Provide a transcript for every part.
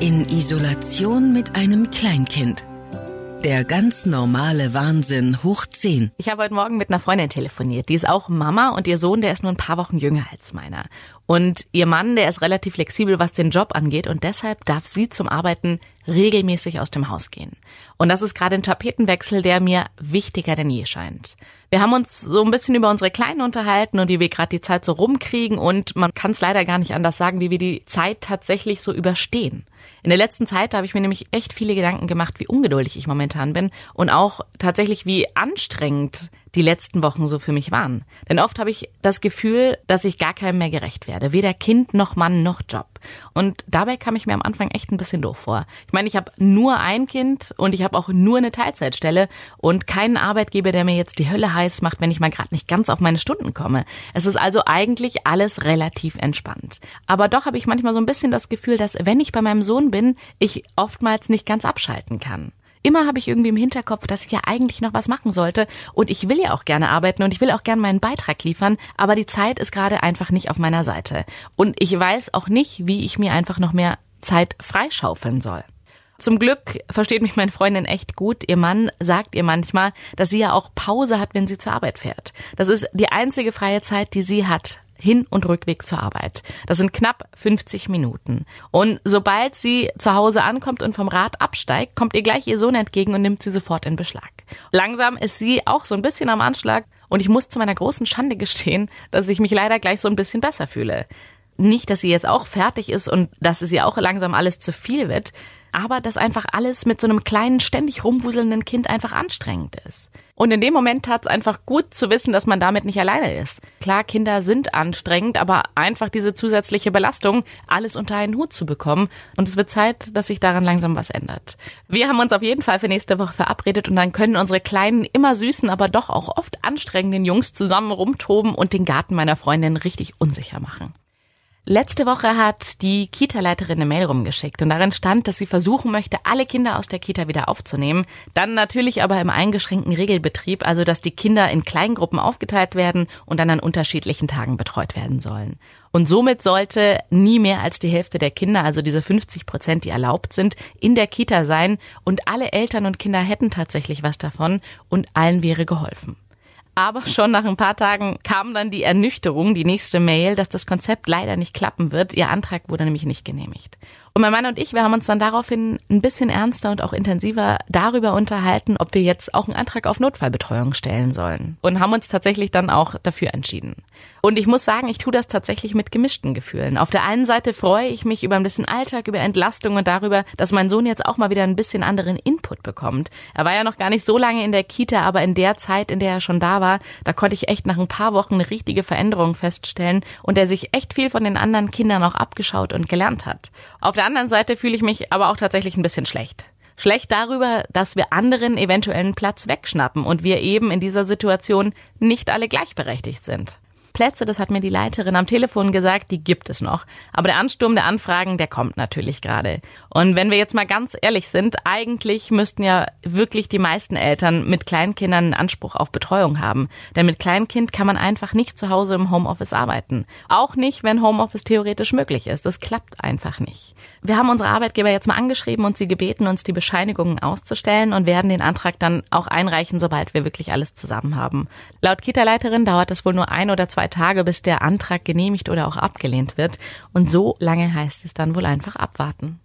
In Isolation mit einem Kleinkind. Der ganz normale Wahnsinn hoch 10. Ich habe heute Morgen mit einer Freundin telefoniert. Die ist auch Mama und ihr Sohn, der ist nur ein paar Wochen jünger als meiner. Und ihr Mann, der ist relativ flexibel, was den Job angeht und deshalb darf sie zum Arbeiten regelmäßig aus dem Haus gehen. Und das ist gerade ein Tapetenwechsel, der mir wichtiger denn je scheint. Wir haben uns so ein bisschen über unsere Kleinen unterhalten und wie wir gerade die Zeit so rumkriegen und man kann es leider gar nicht anders sagen, wie wir die Zeit tatsächlich so überstehen. In der letzten Zeit habe ich mir nämlich echt viele Gedanken gemacht, wie ungeduldig ich momentan bin und auch tatsächlich wie anstrengend die letzten Wochen so für mich waren. Denn oft habe ich das Gefühl, dass ich gar keinem mehr gerecht werde. Weder Kind noch Mann noch Job. Und dabei kam ich mir am Anfang echt ein bisschen doof vor. Ich meine, ich habe nur ein Kind und ich habe auch nur eine Teilzeitstelle und keinen Arbeitgeber, der mir jetzt die Hölle heiß macht, wenn ich mal gerade nicht ganz auf meine Stunden komme. Es ist also eigentlich alles relativ entspannt. Aber doch habe ich manchmal so ein bisschen das Gefühl, dass wenn ich bei meinem Sohn bin, ich oftmals nicht ganz abschalten kann. Immer habe ich irgendwie im Hinterkopf, dass ich ja eigentlich noch was machen sollte und ich will ja auch gerne arbeiten und ich will auch gerne meinen Beitrag liefern, aber die Zeit ist gerade einfach nicht auf meiner Seite. Und ich weiß auch nicht, wie ich mir einfach noch mehr Zeit freischaufeln soll. Zum Glück versteht mich meine Freundin echt gut. Ihr Mann sagt ihr manchmal, dass sie ja auch Pause hat, wenn sie zur Arbeit fährt. Das ist die einzige freie Zeit, die sie hat. Hin- und Rückweg zur Arbeit. Das sind knapp 50 Minuten. Und sobald sie zu Hause ankommt und vom Rad absteigt, kommt ihr gleich ihr Sohn entgegen und nimmt sie sofort in Beschlag. Langsam ist sie auch so ein bisschen am Anschlag und ich muss zu meiner großen Schande gestehen, dass ich mich leider gleich so ein bisschen besser fühle. Nicht, dass sie jetzt auch fertig ist und dass es ihr auch langsam alles zu viel wird, aber dass einfach alles mit so einem kleinen, ständig rumwuselnden Kind einfach anstrengend ist. Und in dem Moment tat es einfach gut zu wissen, dass man damit nicht alleine ist. Klar, Kinder sind anstrengend, aber einfach diese zusätzliche Belastung, alles unter einen Hut zu bekommen. Und es wird Zeit, dass sich daran langsam was ändert. Wir haben uns auf jeden Fall für nächste Woche verabredet und dann können unsere kleinen, immer süßen, aber doch auch oft anstrengenden Jungs zusammen rumtoben und den Garten meiner Freundin richtig unsicher machen. Letzte Woche hat die Kita-Leiterin eine Mail rumgeschickt und darin stand, dass sie versuchen möchte, alle Kinder aus der Kita wieder aufzunehmen. Dann natürlich aber im eingeschränkten Regelbetrieb, also dass die Kinder in Kleingruppen aufgeteilt werden und dann an unterschiedlichen Tagen betreut werden sollen. Und somit sollte nie mehr als die Hälfte der Kinder, also diese 50 Prozent, die erlaubt sind, in der Kita sein und alle Eltern und Kinder hätten tatsächlich was davon und allen wäre geholfen. Aber schon nach ein paar Tagen kam dann die Ernüchterung, die nächste Mail, dass das Konzept leider nicht klappen wird. Ihr Antrag wurde nämlich nicht genehmigt. Und mein Mann und ich, wir haben uns dann daraufhin ein bisschen ernster und auch intensiver darüber unterhalten, ob wir jetzt auch einen Antrag auf Notfallbetreuung stellen sollen. Und haben uns tatsächlich dann auch dafür entschieden. Und ich muss sagen, ich tue das tatsächlich mit gemischten Gefühlen. Auf der einen Seite freue ich mich über ein bisschen Alltag, über Entlastung und darüber, dass mein Sohn jetzt auch mal wieder ein bisschen anderen Input bekommt. Er war ja noch gar nicht so lange in der Kita, aber in der Zeit, in der er schon da war, da konnte ich echt nach ein paar Wochen eine richtige Veränderung feststellen und er sich echt viel von den anderen Kindern auch abgeschaut und gelernt hat. Auf der anderen Seite fühle ich mich aber auch tatsächlich ein bisschen schlecht. Schlecht darüber, dass wir anderen eventuellen Platz wegschnappen und wir eben in dieser Situation nicht alle gleichberechtigt sind. Plätze, das hat mir die Leiterin am Telefon gesagt, die gibt es noch. Aber der Ansturm der Anfragen, der kommt natürlich gerade. Und wenn wir jetzt mal ganz ehrlich sind, eigentlich müssten ja wirklich die meisten Eltern mit Kleinkindern einen Anspruch auf Betreuung haben. Denn mit Kleinkind kann man einfach nicht zu Hause im Homeoffice arbeiten. Auch nicht, wenn Homeoffice theoretisch möglich ist. Das klappt einfach nicht. Wir haben unsere Arbeitgeber jetzt mal angeschrieben und sie gebeten, uns die Bescheinigungen auszustellen und werden den Antrag dann auch einreichen, sobald wir wirklich alles zusammen haben. Laut Kita-Leiterin dauert es wohl nur ein oder zwei Tage, bis der Antrag genehmigt oder auch abgelehnt wird. Und so lange heißt es dann wohl einfach abwarten.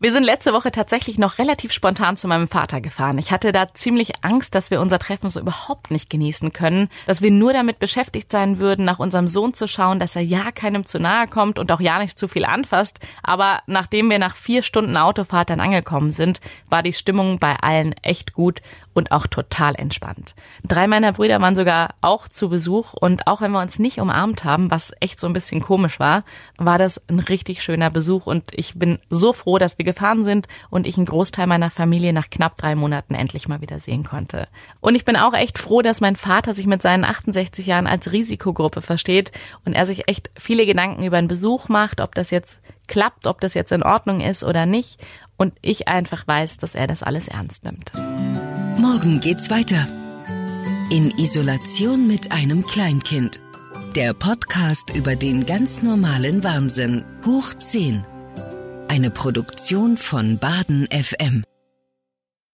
Wir sind letzte Woche tatsächlich noch relativ spontan zu meinem Vater gefahren. Ich hatte da ziemlich Angst, dass wir unser Treffen so überhaupt nicht genießen können, dass wir nur damit beschäftigt sein würden, nach unserem Sohn zu schauen, dass er ja keinem zu nahe kommt und auch ja nicht zu viel anfasst. Aber nachdem wir nach vier Stunden Autofahrt dann angekommen sind, war die Stimmung bei allen echt gut und auch total entspannt. Drei meiner Brüder waren sogar auch zu Besuch und auch wenn wir uns nicht umarmt haben, was echt so ein bisschen komisch war, war das ein richtig schöner Besuch und ich bin so froh, dass wir gefahren sind und ich einen Großteil meiner Familie nach knapp drei Monaten endlich mal wieder sehen konnte. Und ich bin auch echt froh, dass mein Vater sich mit seinen 68 Jahren als Risikogruppe versteht und er sich echt viele Gedanken über einen Besuch macht, ob das jetzt klappt, ob das jetzt in Ordnung ist oder nicht. Und ich einfach weiß, dass er das alles ernst nimmt. Morgen geht's weiter. In Isolation mit einem Kleinkind. Der Podcast über den ganz normalen Wahnsinn. Hoch 10. Eine Produktion von Baden FM.